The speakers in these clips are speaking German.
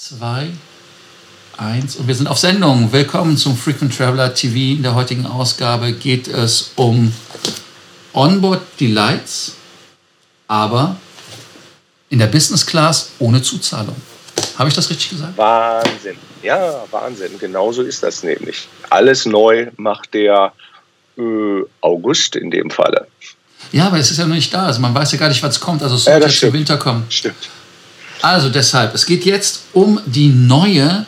zwei, eins und wir sind auf Sendung. Willkommen zum Frequent Traveler TV. In der heutigen Ausgabe geht es um Onboard Delights, aber in der Business Class ohne Zuzahlung. Habe ich das richtig gesagt? Wahnsinn. Ja, Wahnsinn. Genauso ist das nämlich. Alles neu macht der äh, August in dem Falle. Ja, aber es ist ja noch nicht da. Also man weiß ja gar nicht, was kommt. Also es soll ja, jetzt im Winter kommen. Stimmt. Also deshalb, es geht jetzt um die neue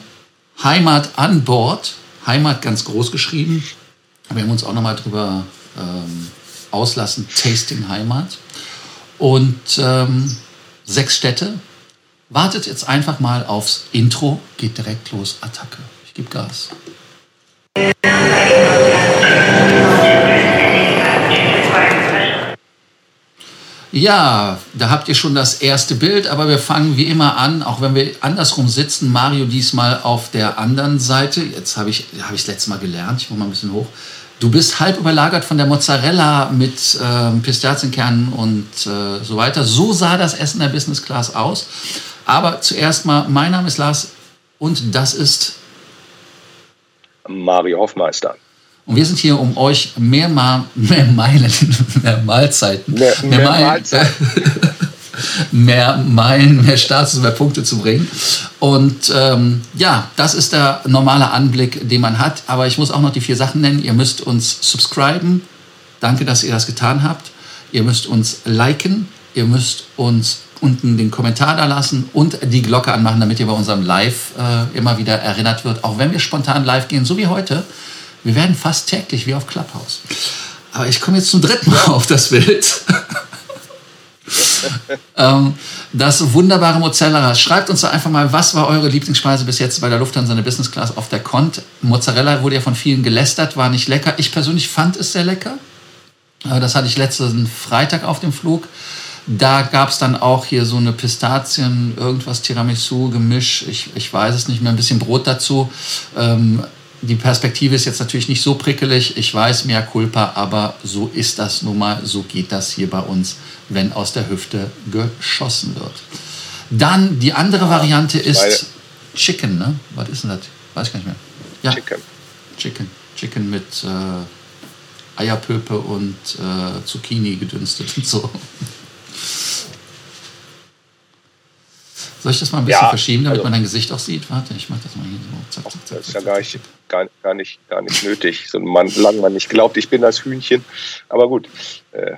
Heimat an Bord. Heimat ganz groß geschrieben. Wir haben uns auch nochmal drüber ähm, auslassen. Tasting Heimat. Und ähm, sechs Städte. Wartet jetzt einfach mal aufs Intro. Geht direkt los. Attacke. Ich gebe Gas. Ja, da habt ihr schon das erste Bild, aber wir fangen wie immer an, auch wenn wir andersrum sitzen. Mario diesmal auf der anderen Seite. Jetzt habe ich es hab letztes Mal gelernt, ich mache mal ein bisschen hoch. Du bist halb überlagert von der Mozzarella mit äh, Pistazienkernen und äh, so weiter. So sah das Essen der Business Class aus. Aber zuerst mal, mein Name ist Lars und das ist Mario Hoffmeister. Und wir sind hier, um euch mehr, Ma mehr Meilen, mehr Mahlzeiten, mehr, mehr, mehr Meilen, Mahlzeiten. mehr Meilen, mehr Status, mehr Punkte zu bringen. Und ähm, ja, das ist der normale Anblick, den man hat. Aber ich muss auch noch die vier Sachen nennen. Ihr müsst uns subscriben. Danke, dass ihr das getan habt. Ihr müsst uns liken. Ihr müsst uns unten den Kommentar da lassen und die Glocke anmachen, damit ihr bei unserem Live äh, immer wieder erinnert wird. Auch wenn wir spontan live gehen, so wie heute wir werden fast täglich wie auf Clubhouse. Aber ich komme jetzt zum dritten Mal auf das Bild. ähm, das wunderbare Mozzarella. Schreibt uns doch einfach mal, was war eure Lieblingsspeise bis jetzt bei der Lufthansa in der Business Class auf der Kont? Mozzarella wurde ja von vielen gelästert, war nicht lecker. Ich persönlich fand es sehr lecker. Das hatte ich letzten Freitag auf dem Flug. Da gab es dann auch hier so eine Pistazien, irgendwas Tiramisu-Gemisch. Ich, ich weiß es nicht mehr, ein bisschen Brot dazu. Ähm, die Perspektive ist jetzt natürlich nicht so prickelig, ich weiß, mehr Culpa, aber so ist das nun mal, so geht das hier bei uns, wenn aus der Hüfte geschossen wird. Dann die andere Variante ist Chicken, ne? Was ist denn das? Weiß ich gar nicht mehr. Ja. Chicken. Chicken. Chicken mit äh, Eierpöpe und äh, Zucchini gedünstet und so. Soll ich das mal ein bisschen ja, verschieben, damit also, man dein Gesicht auch sieht? Warte, ich mache das mal hier so. Zack, zack, zack, das ist ja gar nicht, gar, gar, nicht, gar nicht nötig, so man, solange man nicht glaubt, ich bin das Hühnchen. Aber gut, äh,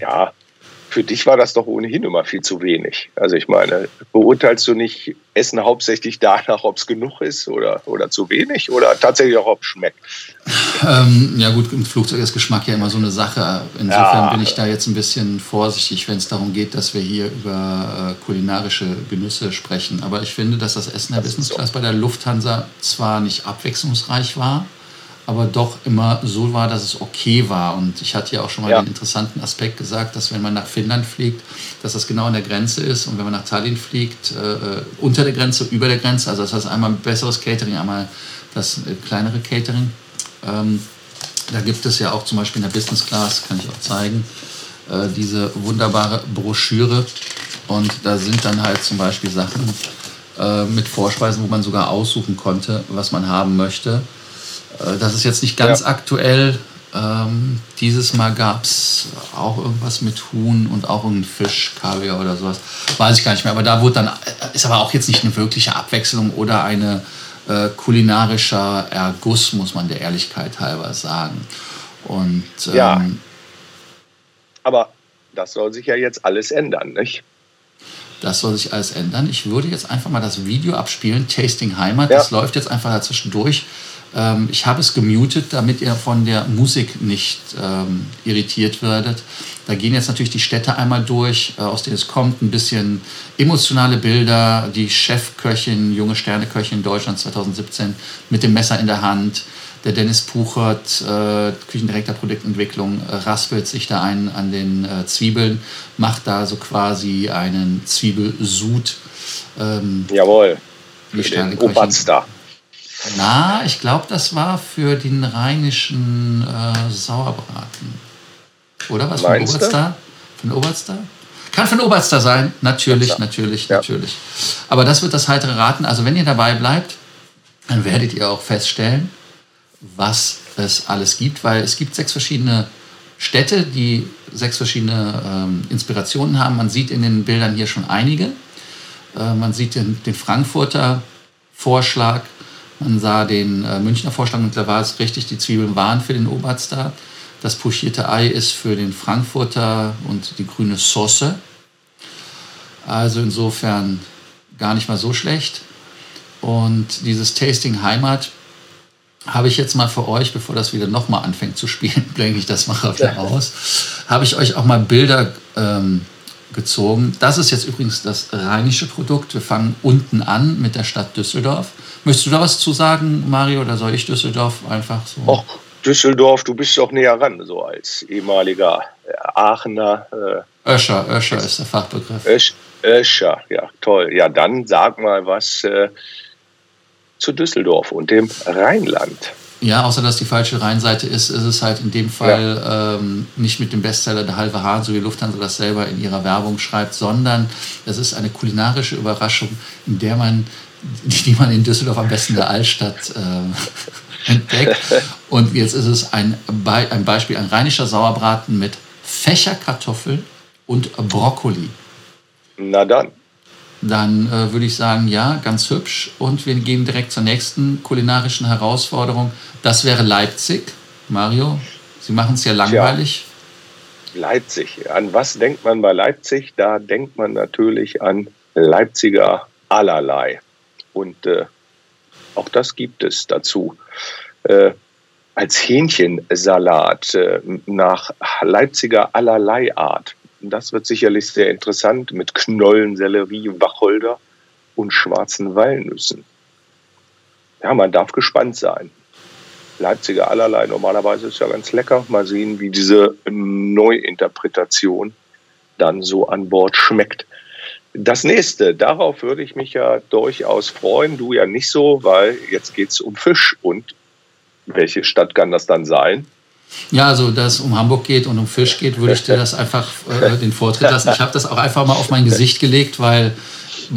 ja, für dich war das doch ohnehin immer viel zu wenig. Also ich meine, beurteilst du nicht Essen hauptsächlich danach, ob es genug ist oder, oder zu wenig oder tatsächlich auch, ob es schmeckt? Ähm, ja gut, im Flugzeug ist Geschmack ja immer so eine Sache. Insofern ja. bin ich da jetzt ein bisschen vorsichtig, wenn es darum geht, dass wir hier über äh, kulinarische Genüsse sprechen. Aber ich finde, dass das Essen der Business Class so. bei der Lufthansa zwar nicht abwechslungsreich war, aber doch immer so war, dass es okay war. Und ich hatte ja auch schon mal ja. den interessanten Aspekt gesagt, dass wenn man nach Finnland fliegt, dass das genau an der Grenze ist. Und wenn man nach Tallinn fliegt, äh, äh unter der Grenze, über der Grenze. Also das heißt einmal ein besseres Catering, einmal das äh, kleinere Catering. Ähm, da gibt es ja auch zum Beispiel in der Business Class, kann ich auch zeigen, äh, diese wunderbare Broschüre. Und da sind dann halt zum Beispiel Sachen äh, mit Vorspeisen, wo man sogar aussuchen konnte, was man haben möchte. Äh, das ist jetzt nicht ganz ja. aktuell. Ähm, dieses Mal gab es auch irgendwas mit Huhn und auch irgendein Fisch, Kaviar oder sowas. Weiß ich gar nicht mehr. Aber da wurde dann, ist aber auch jetzt nicht eine wirkliche Abwechslung oder eine äh, kulinarischer Erguss, muss man der Ehrlichkeit halber sagen. Und, ähm, ja. Aber das soll sich ja jetzt alles ändern, nicht? Das soll sich alles ändern. Ich würde jetzt einfach mal das Video abspielen, Tasting Heimat. Ja. Das läuft jetzt einfach dazwischen durch. Ähm, ich habe es gemutet, damit ihr von der Musik nicht ähm, irritiert werdet. Da gehen jetzt natürlich die Städte einmal durch, äh, aus denen es kommt, ein bisschen emotionale Bilder, die Chefköchin, junge Sterneköchin Deutschland 2017 mit dem Messer in der Hand. Der Dennis Puchert, äh, Küchendirektor Produktentwicklung, äh, raspelt sich da ein an den äh, Zwiebeln, macht da so quasi einen Zwiebelsud. Ähm, Jawohl, für den Oberster. Na, ich glaube, das war für den rheinischen äh, Sauerbraten. Oder was? Von Oberstar? Von Oberstar? Kann von Oberster sein, natürlich, ja. natürlich, ja. natürlich. Aber das wird das heitere Raten. Also wenn ihr dabei bleibt, dann werdet ihr auch feststellen, was es alles gibt, weil es gibt sechs verschiedene Städte, die sechs verschiedene ähm, Inspirationen haben. Man sieht in den Bildern hier schon einige. Äh, man sieht den, den, Frankfurter Vorschlag, man sah den äh, Münchner Vorschlag und da war es richtig, die Zwiebeln waren für den Oberstar. Das pochierte Ei ist für den Frankfurter und die grüne Sauce. Also insofern gar nicht mal so schlecht. Und dieses Tasting Heimat habe ich jetzt mal für euch, bevor das wieder nochmal anfängt zu spielen, blenke ich das mal aus, habe ich euch auch mal Bilder ähm, gezogen. Das ist jetzt übrigens das rheinische Produkt. Wir fangen unten an mit der Stadt Düsseldorf. Möchtest du da was zu sagen, Mario, oder soll ich Düsseldorf einfach so? Och, Düsseldorf, du bist doch näher ran, so als ehemaliger äh, Aachener. Äh, Öscher, Öscher ist der Fachbegriff. Ösch, Öscher, ja, toll. Ja, dann sag mal was äh, zu Düsseldorf und dem Rheinland. Ja, außer dass die falsche Rheinseite ist, ist es halt in dem Fall ja. ähm, nicht mit dem Bestseller Der halbe Hahn, so wie Lufthansa das selber in ihrer Werbung schreibt, sondern es ist eine kulinarische Überraschung, in der man, die man in Düsseldorf am besten der Altstadt äh, entdeckt. Und jetzt ist es ein, Be ein Beispiel, ein rheinischer Sauerbraten mit Fächerkartoffeln und Brokkoli. Na dann dann äh, würde ich sagen, ja, ganz hübsch. Und wir gehen direkt zur nächsten kulinarischen Herausforderung. Das wäre Leipzig. Mario, Sie machen es ja langweilig. Tja, Leipzig. An was denkt man bei Leipzig? Da denkt man natürlich an Leipziger allerlei. Und äh, auch das gibt es dazu. Äh, als Hähnchensalat äh, nach Leipziger allerlei Art. Das wird sicherlich sehr interessant mit Knollen, Sellerie, Wacholder und schwarzen Walnüssen. Ja, man darf gespannt sein. Leipziger allerlei, normalerweise ist ja ganz lecker. Mal sehen, wie diese Neuinterpretation dann so an Bord schmeckt. Das nächste, darauf würde ich mich ja durchaus freuen, du ja nicht so, weil jetzt geht es um Fisch. Und welche Stadt kann das dann sein? Ja, also da es um Hamburg geht und um Fisch geht, würde ich dir das einfach äh, den Vortritt lassen. Ich habe das auch einfach mal auf mein Gesicht gelegt, weil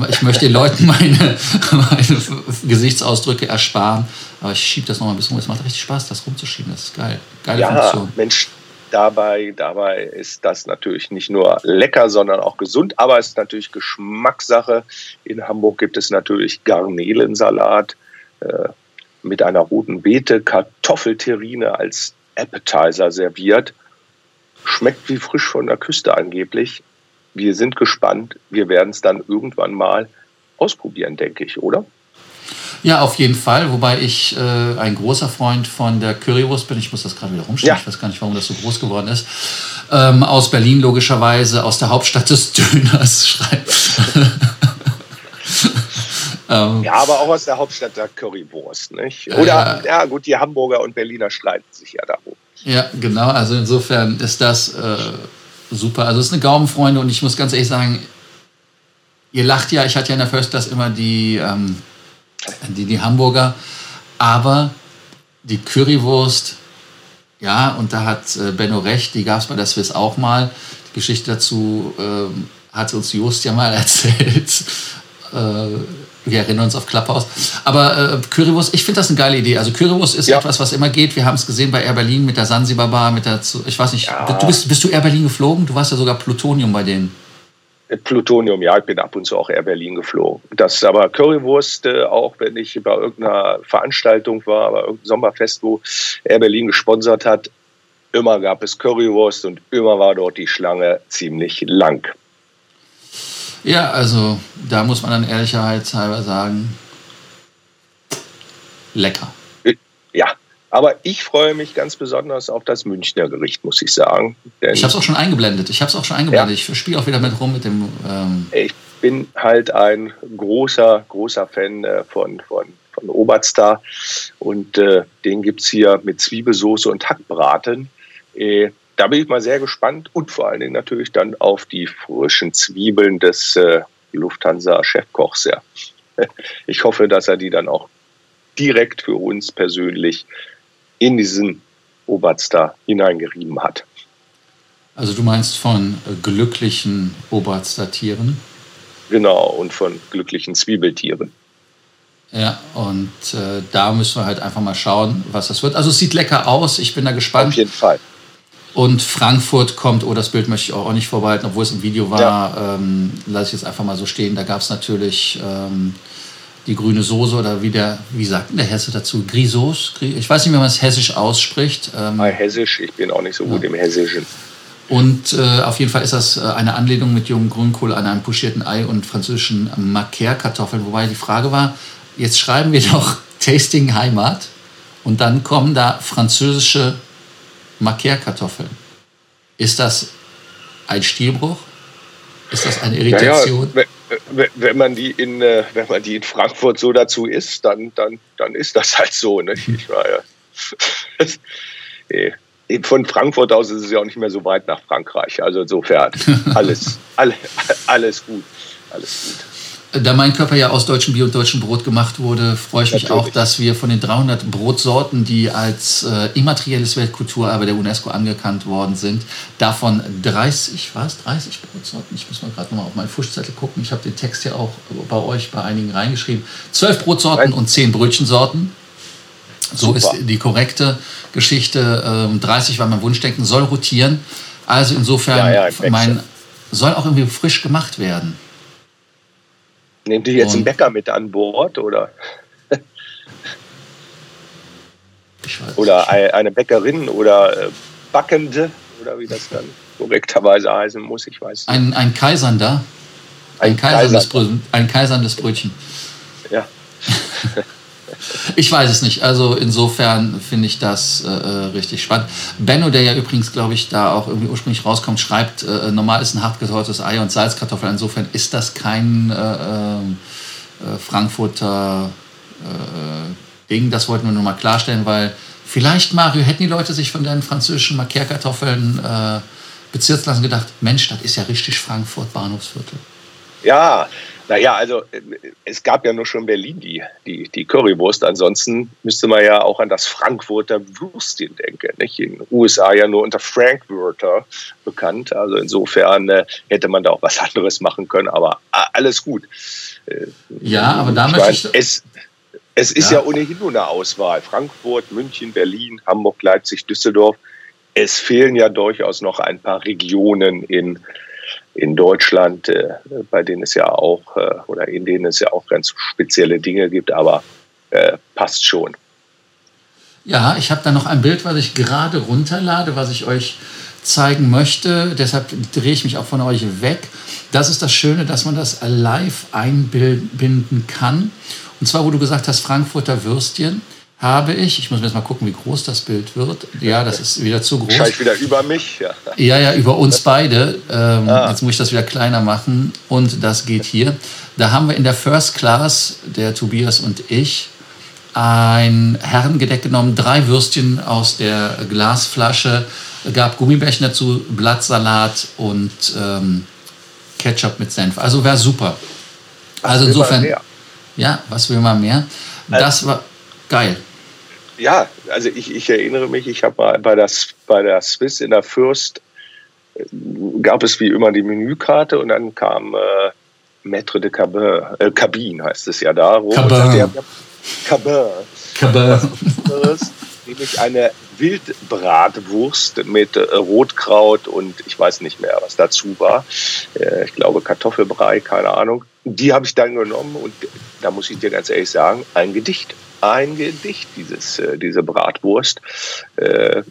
ich möchte den Leuten meine, meine Gesichtsausdrücke ersparen. Aber ich schiebe das noch mal ein bisschen rum. Es macht richtig Spaß, das rumzuschieben. Das ist geil. Geile ja, Funktion. Mensch, dabei, dabei ist das natürlich nicht nur lecker, sondern auch gesund. Aber es ist natürlich Geschmackssache. In Hamburg gibt es natürlich Garnelensalat äh, mit einer roten Beete, Kartoffelterrine als Appetizer serviert. Schmeckt wie frisch von der Küste angeblich. Wir sind gespannt. Wir werden es dann irgendwann mal ausprobieren, denke ich, oder? Ja, auf jeden Fall. Wobei ich äh, ein großer Freund von der Currywurst bin. Ich muss das gerade wieder rumstellen. Ja. Ich weiß gar nicht, warum das so groß geworden ist. Ähm, aus Berlin logischerweise, aus der Hauptstadt des Döners schreibt. Ähm, ja, aber auch aus der Hauptstadt der Currywurst, nicht? Oder, äh, ja gut, die Hamburger und Berliner streiten sich ja darum. Ja, genau. Also insofern ist das äh, super. Also es ist eine Gaumenfreunde und ich muss ganz ehrlich sagen, ihr lacht ja, ich hatte ja in der First Class immer die, ähm, die, die Hamburger, aber die Currywurst, ja, und da hat äh, Benno recht, die gab es bei der Swiss auch mal. Die Geschichte dazu ähm, hat uns Just ja mal erzählt. Äh, wir erinnern uns auf Clubhouse. Aber äh, Currywurst, ich finde das eine geile Idee. Also Currywurst ist ja. etwas, was immer geht. Wir haben es gesehen bei Air Berlin mit der Sansibar Bar, mit der, ich weiß nicht, ja. du bist, bist du Air Berlin geflogen? Du warst ja sogar Plutonium bei denen. Plutonium, ja, ich bin ab und zu auch Air Berlin geflogen. Das aber Currywurst, äh, auch wenn ich bei irgendeiner Veranstaltung war, bei irgendeinem Sommerfest, wo Air Berlin gesponsert hat, immer gab es Currywurst und immer war dort die Schlange ziemlich lang. Ja, also da muss man dann ehrlicherweitshalber sagen, lecker. Ja, aber ich freue mich ganz besonders auf das Münchner Gericht, muss ich sagen. ich habe es auch schon eingeblendet. Ich habe es auch schon eingeblendet. Ja. Ich spiele auch wieder mit rum mit dem. Ähm ich bin halt ein großer, großer Fan äh, von, von, von Obertstar. Und äh, den gibt es hier mit Zwiebelsoße und Hackbraten. Äh, da bin ich mal sehr gespannt und vor allen Dingen natürlich dann auf die frischen Zwiebeln des äh, Lufthansa-Chefkochs. Ja. Ich hoffe, dass er die dann auch direkt für uns persönlich in diesen Oberster hineingerieben hat. Also du meinst von glücklichen Oberstatieren? Genau, und von glücklichen Zwiebeltieren. Ja, und äh, da müssen wir halt einfach mal schauen, was das wird. Also es sieht lecker aus, ich bin da gespannt. Auf jeden Fall. Und Frankfurt kommt, oh, das Bild möchte ich auch nicht vorbehalten, obwohl es im Video war, ja. ähm, lasse ich jetzt einfach mal so stehen. Da gab es natürlich ähm, die grüne Soße oder wie der, wie sagt der Hesse dazu? Grisos? Ich weiß nicht, wie man es hessisch ausspricht. Ähm, Hessisch, ich bin auch nicht so gut ja. im Hessischen. Und äh, auf jeden Fall ist das äh, eine Anlehnung mit jungen Grünkohl an einem pochierten Ei und französischen Macaire-Kartoffeln. Wobei die Frage war, jetzt schreiben wir doch Tasting Heimat und dann kommen da französische Macaire-Kartoffeln. Ist das ein Stilbruch? Ist das eine Irritation? Naja, wenn man die in, äh, wenn man die in Frankfurt so dazu isst, dann, dann, dann ist das halt so. Ne? Ich war ja, von Frankfurt aus ist es ja auch nicht mehr so weit nach Frankreich. Also insofern alles, alle, alles gut. Alles gut. Da mein Körper ja aus deutschem Bier und deutschem Brot gemacht wurde, freue ich mich auch, dass wir von den 300 Brotsorten, die als äh, immaterielles Weltkulturerbe der UNESCO anerkannt worden sind, davon 30, was? 30 Brotsorten? Ich muss mal gerade nochmal auf meinen Fuschzettel gucken. Ich habe den Text ja auch bei euch bei einigen reingeschrieben. 12 Brotsorten und 10 Brötchensorten. So Super. ist die korrekte Geschichte. Ähm, 30 war mein Wunschdenken, soll rotieren. Also insofern, ja, ja, mein, soll auch irgendwie frisch gemacht werden. Nehmt ihr jetzt und einen Bäcker mit an Bord oder? oder eine Bäckerin oder äh, Backende oder wie das dann korrekterweise heißen muss, ich weiß nicht. Ein, ein Kaisernder. Ein, ein, Kaiserndes Brötchen, ein Kaiserndes Brötchen. Ja. Ich weiß es nicht. Also insofern finde ich das äh, äh, richtig spannend. Benno, der ja übrigens, glaube ich, da auch irgendwie ursprünglich rauskommt, schreibt, äh, normal ist ein hart Ei und Salzkartoffel. Insofern ist das kein äh, äh Frankfurter äh, Ding. Das wollten wir nur mal klarstellen, weil vielleicht, Mario, hätten die Leute sich von deinen französischen Macaire-Kartoffeln bezirzt lassen gedacht, Mensch, das ist ja richtig Frankfurt Bahnhofsviertel. Ja, naja, also äh, es gab ja nur schon Berlin die, die, die Currywurst. Ansonsten müsste man ja auch an das Frankfurter Würstchen denken. Nicht? In den USA ja nur unter Frankfurter bekannt. Also insofern äh, hätte man da auch was anderes machen können. Aber alles gut. Äh, ja, aber da möchte ich... Es, es ist ja. ja ohnehin nur eine Auswahl. Frankfurt, München, Berlin, Hamburg, Leipzig, Düsseldorf. Es fehlen ja durchaus noch ein paar Regionen in in Deutschland, äh, bei denen es ja auch äh, oder in denen es ja auch ganz spezielle Dinge gibt, aber äh, passt schon. Ja, ich habe da noch ein Bild, was ich gerade runterlade, was ich euch zeigen möchte. Deshalb drehe ich mich auch von euch weg. Das ist das Schöne, dass man das live einbinden kann. Und zwar, wo du gesagt hast, Frankfurter Würstchen habe ich. Ich muss mir jetzt mal gucken, wie groß das Bild wird. Ja, das ist wieder zu groß. Scheint wieder über mich. Ja, ja, ja über uns beide. Ähm, ah. Jetzt muss ich das wieder kleiner machen. Und das geht hier. Da haben wir in der First Class, der Tobias und ich, ein Herrengedeck genommen, drei Würstchen aus der Glasflasche, gab Gummibärchen dazu, Blattsalat und ähm, Ketchup mit Senf. Also wäre super. Also insofern, ja, was will man mehr? Das war geil. Ja, also ich, ich erinnere mich, ich habe mal bei, das, bei der Swiss in der Fürst äh, gab es wie immer die Menükarte und dann kam äh, Maître de Cabin, äh, Cabine heißt es ja da. Cabin. Cabin. Cabin. nämlich eine Wildbratwurst mit äh, Rotkraut und ich weiß nicht mehr, was dazu war. Äh, ich glaube Kartoffelbrei, keine Ahnung. Die habe ich dann genommen und da muss ich dir ganz ehrlich sagen, ein Gedicht ein Gedicht, dieses, äh, diese Bratwurst. Äh,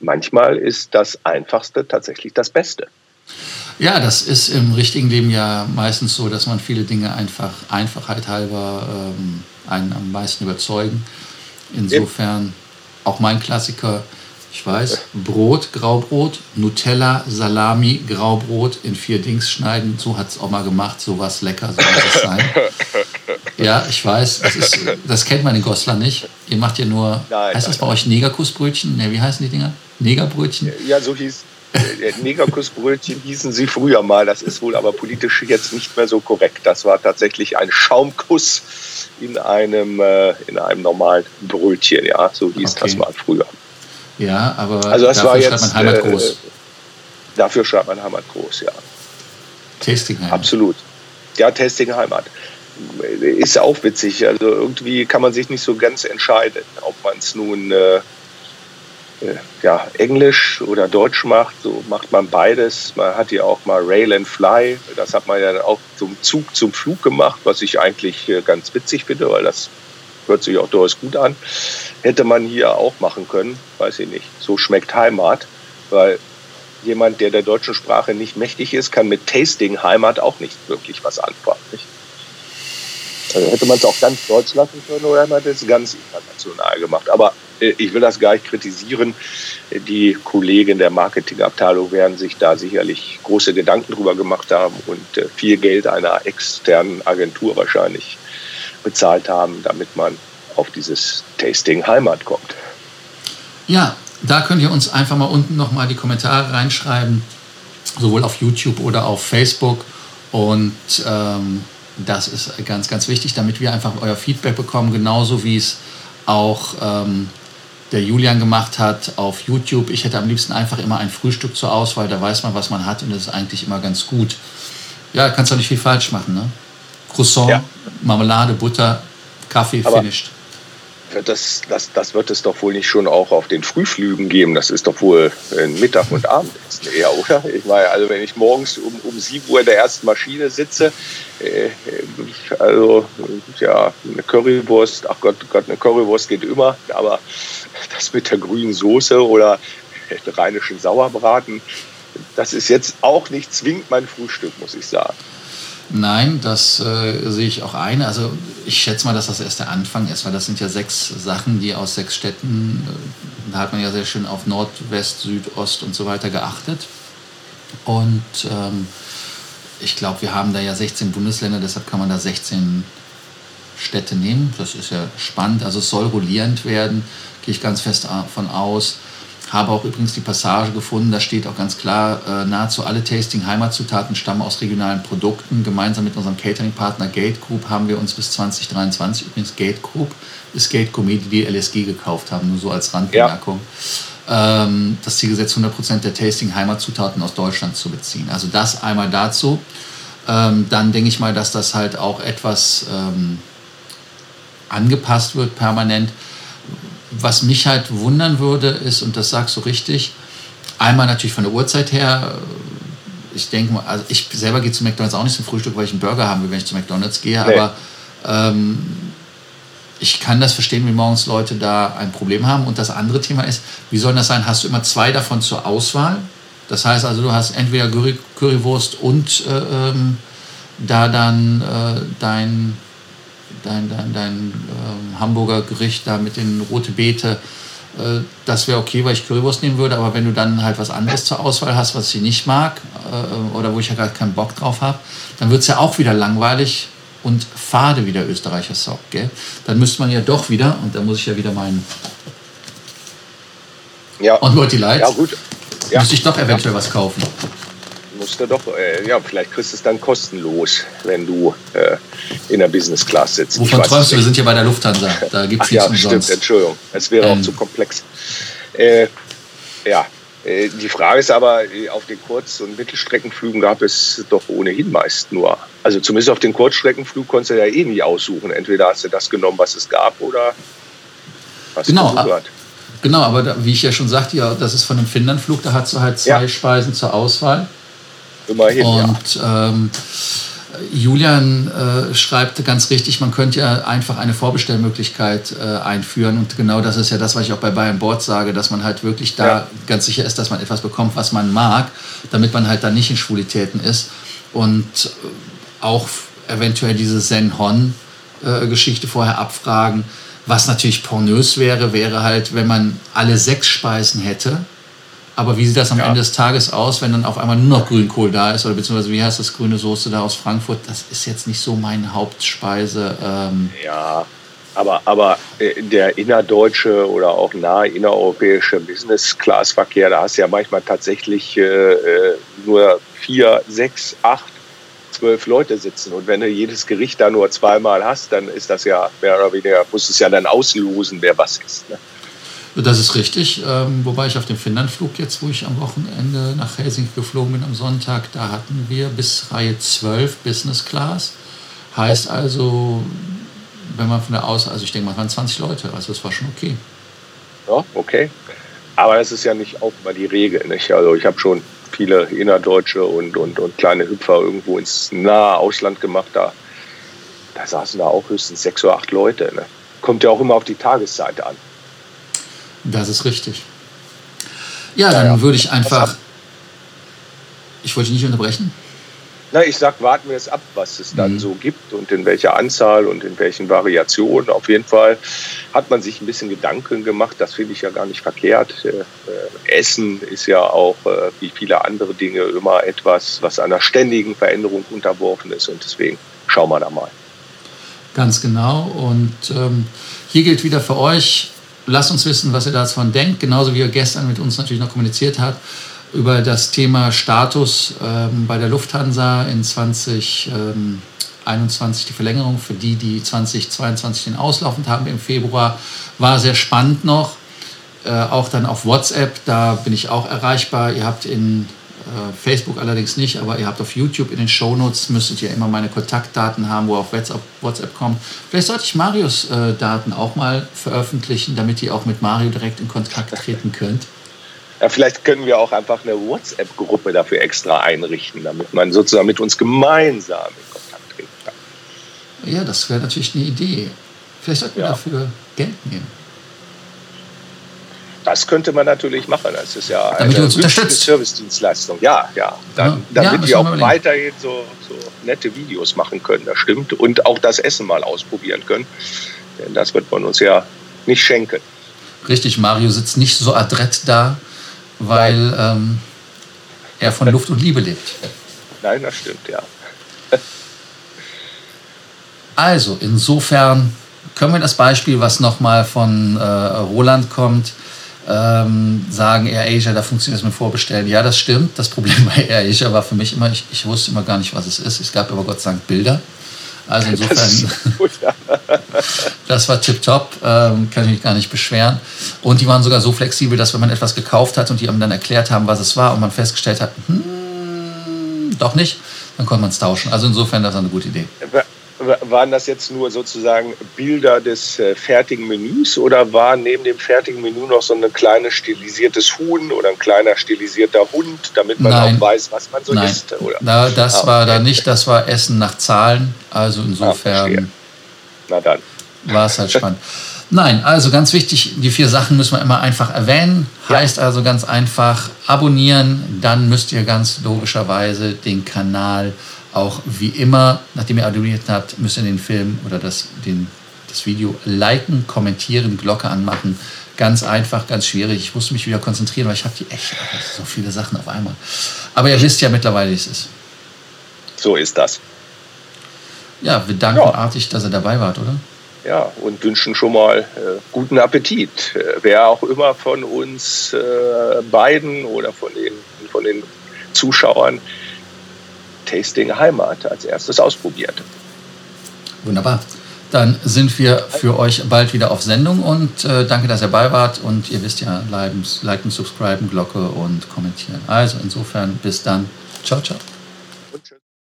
manchmal ist das Einfachste tatsächlich das Beste. Ja, das ist im richtigen Leben ja meistens so, dass man viele Dinge einfach Einfachheit halber ähm, einen am meisten überzeugen. Insofern auch mein Klassiker ich weiß, Brot, Graubrot, Nutella, Salami, Graubrot in vier Dings schneiden. So hat es auch mal gemacht. So was lecker, so muss es sein. ja, ich weiß, das, ist, das kennt man in Goslar nicht. Ihr macht ja nur, nein, heißt das bei nein. euch Negerkussbrötchen? Ne, wie heißen die Dinger? Negerbrötchen? Ja, so hieß, Negerkussbrötchen hießen sie früher mal. Das ist wohl aber politisch jetzt nicht mehr so korrekt. Das war tatsächlich ein Schaumkuss in einem, äh, in einem normalen Brötchen. Ja, so hieß okay. das mal früher. Ja, aber also das war jetzt, Heimat groß. Äh, Dafür schreibt man Heimat groß, ja. Tasting Heimat. Absolut. Ja, Tasting Heimat. Ist auch witzig. Also irgendwie kann man sich nicht so ganz entscheiden, ob man es nun äh, äh, ja, Englisch oder Deutsch macht, so macht man beides. Man hat ja auch mal Rail and Fly, das hat man ja auch zum Zug zum Flug gemacht, was ich eigentlich äh, ganz witzig finde, weil das hört sich auch durchaus gut an. Hätte man hier auch machen können, weiß ich nicht. So schmeckt Heimat, weil jemand, der der deutschen Sprache nicht mächtig ist, kann mit Tasting Heimat auch nicht wirklich was anfangen. Nicht? Also hätte man es auch ganz deutsch lassen können oder hätte man es ganz international gemacht. Aber äh, ich will das gar nicht kritisieren. Die Kollegen der Marketingabteilung werden sich da sicherlich große Gedanken drüber gemacht haben und äh, viel Geld einer externen Agentur wahrscheinlich bezahlt haben, damit man auf dieses Tasting Heimat kommt. Ja, da könnt ihr uns einfach mal unten nochmal die Kommentare reinschreiben, sowohl auf YouTube oder auf Facebook. Und ähm, das ist ganz, ganz wichtig, damit wir einfach euer Feedback bekommen, genauso wie es auch ähm, der Julian gemacht hat auf YouTube. Ich hätte am liebsten einfach immer ein Frühstück zur Auswahl, da weiß man, was man hat und das ist eigentlich immer ganz gut. Ja, kannst doch nicht viel falsch machen, ne? Croissant, ja. Marmelade, Butter, Kaffee, Aber finished. Das, das, das wird es doch wohl nicht schon auch auf den Frühflügen geben. Das ist doch wohl Mittag und Abendessen eher, oder? Ich meine, also wenn ich morgens um, um 7 Uhr in der ersten Maschine sitze, äh, also ja, eine Currywurst, ach Gott, Gott, eine Currywurst geht immer, aber das mit der grünen Soße oder rheinischen Sauerbraten, das ist jetzt auch nicht zwingend mein Frühstück, muss ich sagen. Nein, das äh, sehe ich auch ein. Also ich schätze mal, dass das erst der Anfang ist, weil das sind ja sechs Sachen, die aus sechs Städten, äh, da hat man ja sehr schön auf Nord, West, Süd, Ost und so weiter geachtet. Und ähm, ich glaube, wir haben da ja 16 Bundesländer, deshalb kann man da 16 Städte nehmen. Das ist ja spannend. Also es soll rollierend werden, gehe ich ganz fest von aus. Habe auch übrigens die Passage gefunden, da steht auch ganz klar, äh, nahezu alle Tasting-Heimatzutaten stammen aus regionalen Produkten. Gemeinsam mit unserem Catering-Partner Gate Group haben wir uns bis 2023, übrigens Gate Group, ist Gate Gourmet, die die LSG gekauft haben, nur so als Randbemerkung. Ja. Ähm, das Ziel gesetzt, 100% der Tasting-Heimatzutaten aus Deutschland zu beziehen. Also das einmal dazu. Ähm, dann denke ich mal, dass das halt auch etwas ähm, angepasst wird permanent was mich halt wundern würde, ist, und das sagst du richtig, einmal natürlich von der Uhrzeit her, ich denke mal, also ich selber gehe zu McDonalds auch nicht zum Frühstück, weil ich einen Burger haben will, wenn ich zu McDonalds gehe, nee. aber ähm, ich kann das verstehen, wie morgens Leute da ein Problem haben. Und das andere Thema ist, wie soll das sein? Hast du immer zwei davon zur Auswahl? Das heißt also, du hast entweder Curry, Currywurst und äh, ähm, da dann äh, dein dein, dein, dein äh, Hamburger Gericht da mit den rote Beete, äh, das wäre okay, weil ich Currywurst nehmen würde, aber wenn du dann halt was anderes zur Auswahl hast, was ich nicht mag äh, oder wo ich ja gerade keinen Bock drauf habe, dann wird es ja auch wieder langweilig und fade, wie der Österreicher sagt. Gell? Dann müsste man ja doch wieder, und da muss ich ja wieder meinen ja. Onboard Delight, ja, gut. Ja. müsste ich doch eventuell ja. was kaufen musst du doch, äh, ja, vielleicht kriegst du es dann kostenlos, wenn du äh, in der Business Class sitzt. Wovon träumst du? Wir sind ja bei der Lufthansa. Da gibt es nichts ja, umsonst. stimmt, Entschuldigung. Es wäre ähm. auch zu komplex. Äh, ja, äh, die Frage ist aber, äh, auf den Kurz- und Mittelstreckenflügen gab es doch ohnehin meist nur. Also zumindest auf den Kurzstreckenflug konntest du ja eh nie aussuchen. Entweder hast du das genommen, was es gab, oder hast genau, du gehört. Genau, aber da, wie ich ja schon sagte, ja, das ist von einem Finnlandflug, da hast du halt zwei ja. Speisen zur Auswahl. Immerhin, Und ja. ähm, Julian äh, schreibt ganz richtig, man könnte ja einfach eine Vorbestellmöglichkeit äh, einführen. Und genau das ist ja das, was ich auch bei Bayern Board sage, dass man halt wirklich da ja. ganz sicher ist, dass man etwas bekommt, was man mag, damit man halt da nicht in Schwulitäten ist. Und äh, auch eventuell diese Zen-Hon-Geschichte vorher abfragen. Was natürlich pornös wäre, wäre halt, wenn man alle sechs Speisen hätte aber wie sieht das am ja. Ende des Tages aus, wenn dann auf einmal nur noch Grünkohl da ist? Oder beziehungsweise wie heißt das grüne Soße da aus Frankfurt? Das ist jetzt nicht so meine Hauptspeise. Ähm ja, aber, aber äh, der innerdeutsche oder auch nahe innereuropäische Business-Class-Verkehr, da hast du ja manchmal tatsächlich äh, äh, nur vier, sechs, acht, zwölf Leute sitzen. Und wenn du jedes Gericht da nur zweimal hast, dann ist das ja mehr oder weniger, musst du es ja dann auslosen, wer was ist. Ne? Das ist richtig, ähm, wobei ich auf dem Finnlandflug jetzt, wo ich am Wochenende nach Helsinki geflogen bin am Sonntag, da hatten wir bis Reihe 12 Business Class. Heißt also, wenn man von der Aus, also ich denke mal, waren 20 Leute, also das war schon okay. Ja, okay. Aber das ist ja nicht auch mal die Regel. Nicht? Also ich habe schon viele Innerdeutsche und, und, und kleine Hüpfer irgendwo ins nahe Ausland gemacht. Da, da saßen da auch höchstens sechs oder acht Leute. Ne? Kommt ja auch immer auf die Tageszeit an. Das ist richtig. Ja, dann ja, würde ich einfach. Ich wollte dich nicht unterbrechen. Na, ich sag, warten wir es ab, was es dann mhm. so gibt und in welcher Anzahl und in welchen Variationen. Auf jeden Fall hat man sich ein bisschen Gedanken gemacht. Das finde ich ja gar nicht verkehrt. Äh, äh, Essen ist ja auch, äh, wie viele andere Dinge, immer etwas, was einer ständigen Veränderung unterworfen ist. Und deswegen schauen wir da mal. Ganz genau. Und ähm, hier gilt wieder für euch, lasst uns wissen, was ihr davon denkt. Genauso wie ihr gestern mit uns natürlich noch kommuniziert habt über das Thema Status ähm, bei der Lufthansa in 2021 die Verlängerung für die, die 2022 den auslaufend haben im Februar, war sehr spannend noch. Äh, auch dann auf WhatsApp, da bin ich auch erreichbar. Ihr habt in Facebook allerdings nicht, aber ihr habt auf YouTube in den Shownotes müsstet ihr immer meine Kontaktdaten haben, wo auf WhatsApp, WhatsApp kommt. Vielleicht sollte ich Marios äh, Daten auch mal veröffentlichen, damit ihr auch mit Mario direkt in Kontakt treten könnt. Ja, vielleicht können wir auch einfach eine WhatsApp-Gruppe dafür extra einrichten, damit man sozusagen mit uns gemeinsam in Kontakt treten kann. Ja, das wäre natürlich eine Idee. Vielleicht sollten wir ja. dafür Geld nehmen. Das könnte man natürlich machen. Das ist ja damit eine Service-Dienstleistung. Ja, ja. Dann, ja. Damit wir auch weiterhin so, so nette Videos machen können, das stimmt. Und auch das Essen mal ausprobieren können. Denn das wird man uns ja nicht schenken. Richtig, Mario sitzt nicht so adrett da, weil ähm, er von Luft und Liebe lebt. Nein, das stimmt, ja. Also, insofern können wir das Beispiel, was nochmal von äh, Roland kommt, ähm, sagen, Air Asia, da funktioniert es mit Vorbestellen. Ja, das stimmt. Das Problem bei Air Asia war für mich immer, ich, ich wusste immer gar nicht, was es ist. Es gab aber Gott sei Dank Bilder. Also insofern, das, gut, ja. das war tipptopp, ähm, kann ich mich gar nicht beschweren. Und die waren sogar so flexibel, dass wenn man etwas gekauft hat und die einem dann erklärt haben, was es war und man festgestellt hat, hm, doch nicht, dann konnte man es tauschen. Also insofern, das war eine gute Idee waren das jetzt nur sozusagen Bilder des äh, fertigen Menüs oder war neben dem fertigen Menü noch so ein kleines stilisiertes Huhn oder ein kleiner stilisierter Hund, damit man Nein. auch weiß, was man so Nein. isst? Oder? Na, das ah, okay. war da nicht, das war Essen nach Zahlen. Also insofern ah, dann. war es halt spannend. Nein, also ganz wichtig, die vier Sachen müssen wir immer einfach erwähnen. Heißt ja. also ganz einfach abonnieren, dann müsst ihr ganz logischerweise den Kanal auch wie immer, nachdem ihr abonniert habt, müsst ihr den Film oder das, den, das Video liken, kommentieren, Glocke anmachen. Ganz einfach, ganz schwierig. Ich musste mich wieder konzentrieren, weil ich habe die echt so viele Sachen auf einmal. Aber ihr wisst ja mittlerweile, wie es ist. So ist das. Ja, wir danken ja. artig, dass ihr dabei wart, oder? Ja, und wünschen schon mal äh, guten Appetit. Äh, wer auch immer von uns äh, beiden oder von den, von den Zuschauern Tasting Heimat als erstes ausprobiert. Wunderbar. Dann sind wir für euch bald wieder auf Sendung und äh, danke, dass ihr dabei wart. Und ihr wisst ja, liken, liken, subscriben, Glocke und kommentieren. Also insofern bis dann. Ciao, ciao.